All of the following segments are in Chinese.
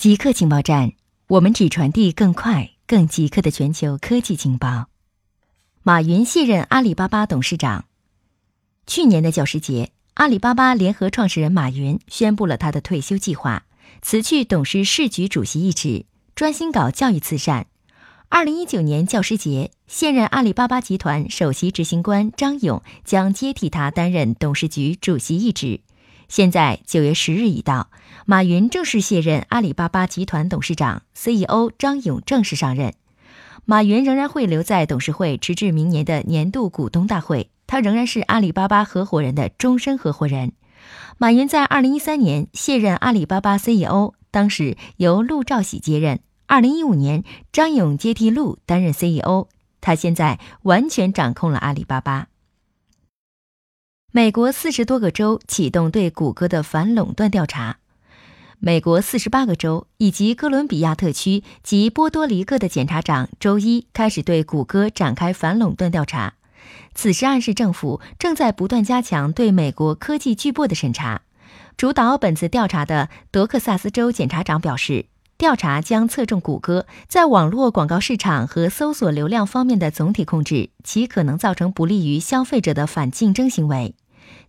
极客情报站，我们只传递更快、更极客的全球科技情报。马云卸任阿里巴巴董事长。去年的教师节，阿里巴巴联合创始人马云宣布了他的退休计划，辞去董事市局主席一职，专心搞教育慈善。二零一九年教师节，现任阿里巴巴集团首席执行官张勇将接替他担任董事局主席一职。现在九月十日已到，马云正式卸任阿里巴巴集团董事长，CEO 张勇正式上任。马云仍然会留在董事会，直至明年的年度股东大会。他仍然是阿里巴巴合伙人的终身合伙人。马云在二零一三年卸任阿里巴巴 CEO，当时由陆兆禧接任。二零一五年，张勇接替陆担任 CEO。他现在完全掌控了阿里巴巴。美国四十多个州启动对谷歌的反垄断调查。美国四十八个州以及哥伦比亚特区及波多黎各的检察长周一开始对谷歌展开反垄断调查。此时暗示政府正在不断加强对美国科技巨擘的审查。主导本次调查的德克萨斯州检察长表示，调查将侧重谷歌在网络广告市场和搜索流量方面的总体控制，其可能造成不利于消费者的反竞争行为。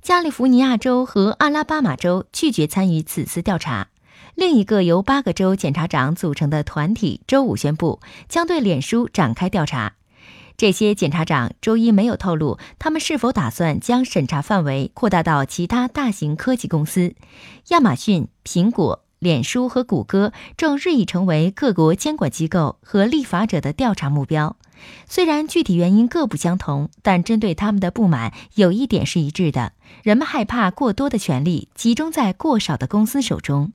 加利福尼亚州和阿拉巴马州拒绝参与此次调查。另一个由八个州检察长组成的团体周五宣布，将对脸书展开调查。这些检察长周一没有透露他们是否打算将审查范围扩大到其他大型科技公司。亚马逊、苹果。脸书和谷歌正日益成为各国监管机构和立法者的调查目标。虽然具体原因各不相同，但针对他们的不满有一点是一致的：人们害怕过多的权力集中在过少的公司手中。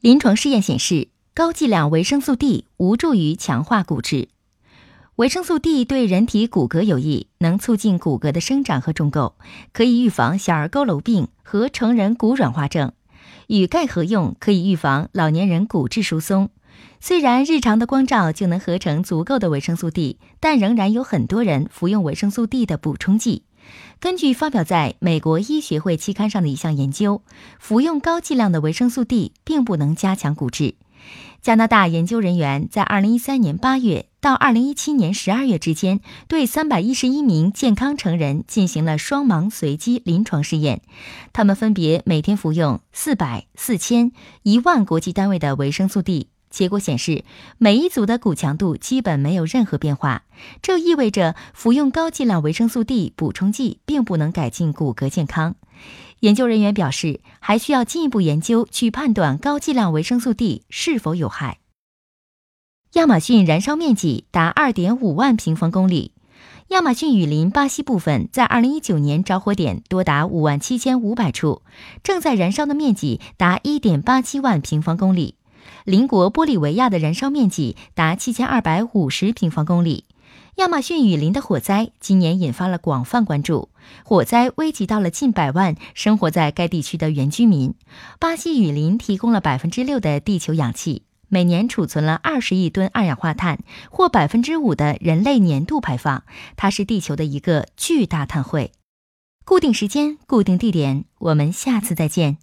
临床试验显示，高剂量维生素 D 无助于强化骨质。维生素 D 对人体骨骼有益，能促进骨骼的生长和重构，可以预防小儿佝偻病和成人骨软化症。与钙合用可以预防老年人骨质疏松。虽然日常的光照就能合成足够的维生素 D，但仍然有很多人服用维生素 D 的补充剂。根据发表在美国医学会期刊上的一项研究，服用高剂量的维生素 D 并不能加强骨质。加拿大研究人员在2013年8月到2017年12月之间，对311名健康成人进行了双盲随机临床试验。他们分别每天服用400、4000、1万国际单位的维生素 D。结果显示，每一组的骨强度基本没有任何变化。这意味着服用高剂量维生素 D 补充剂并不能改进骨骼健康。研究人员表示，还需要进一步研究去判断高剂量维生素 D 是否有害。亚马逊燃烧面积达2.5万平方公里。亚马逊雨林巴西部分在2019年着火点多达5万7500处，正在燃烧的面积达1.87万平方公里。邻国玻利维亚的燃烧面积达7250平方公里。亚马逊雨林的火灾今年引发了广泛关注，火灾危及到了近百万生活在该地区的原居民。巴西雨林提供了百分之六的地球氧气，每年储存了二十亿吨二氧化碳，或百分之五的人类年度排放。它是地球的一个巨大碳汇。固定时间，固定地点，我们下次再见。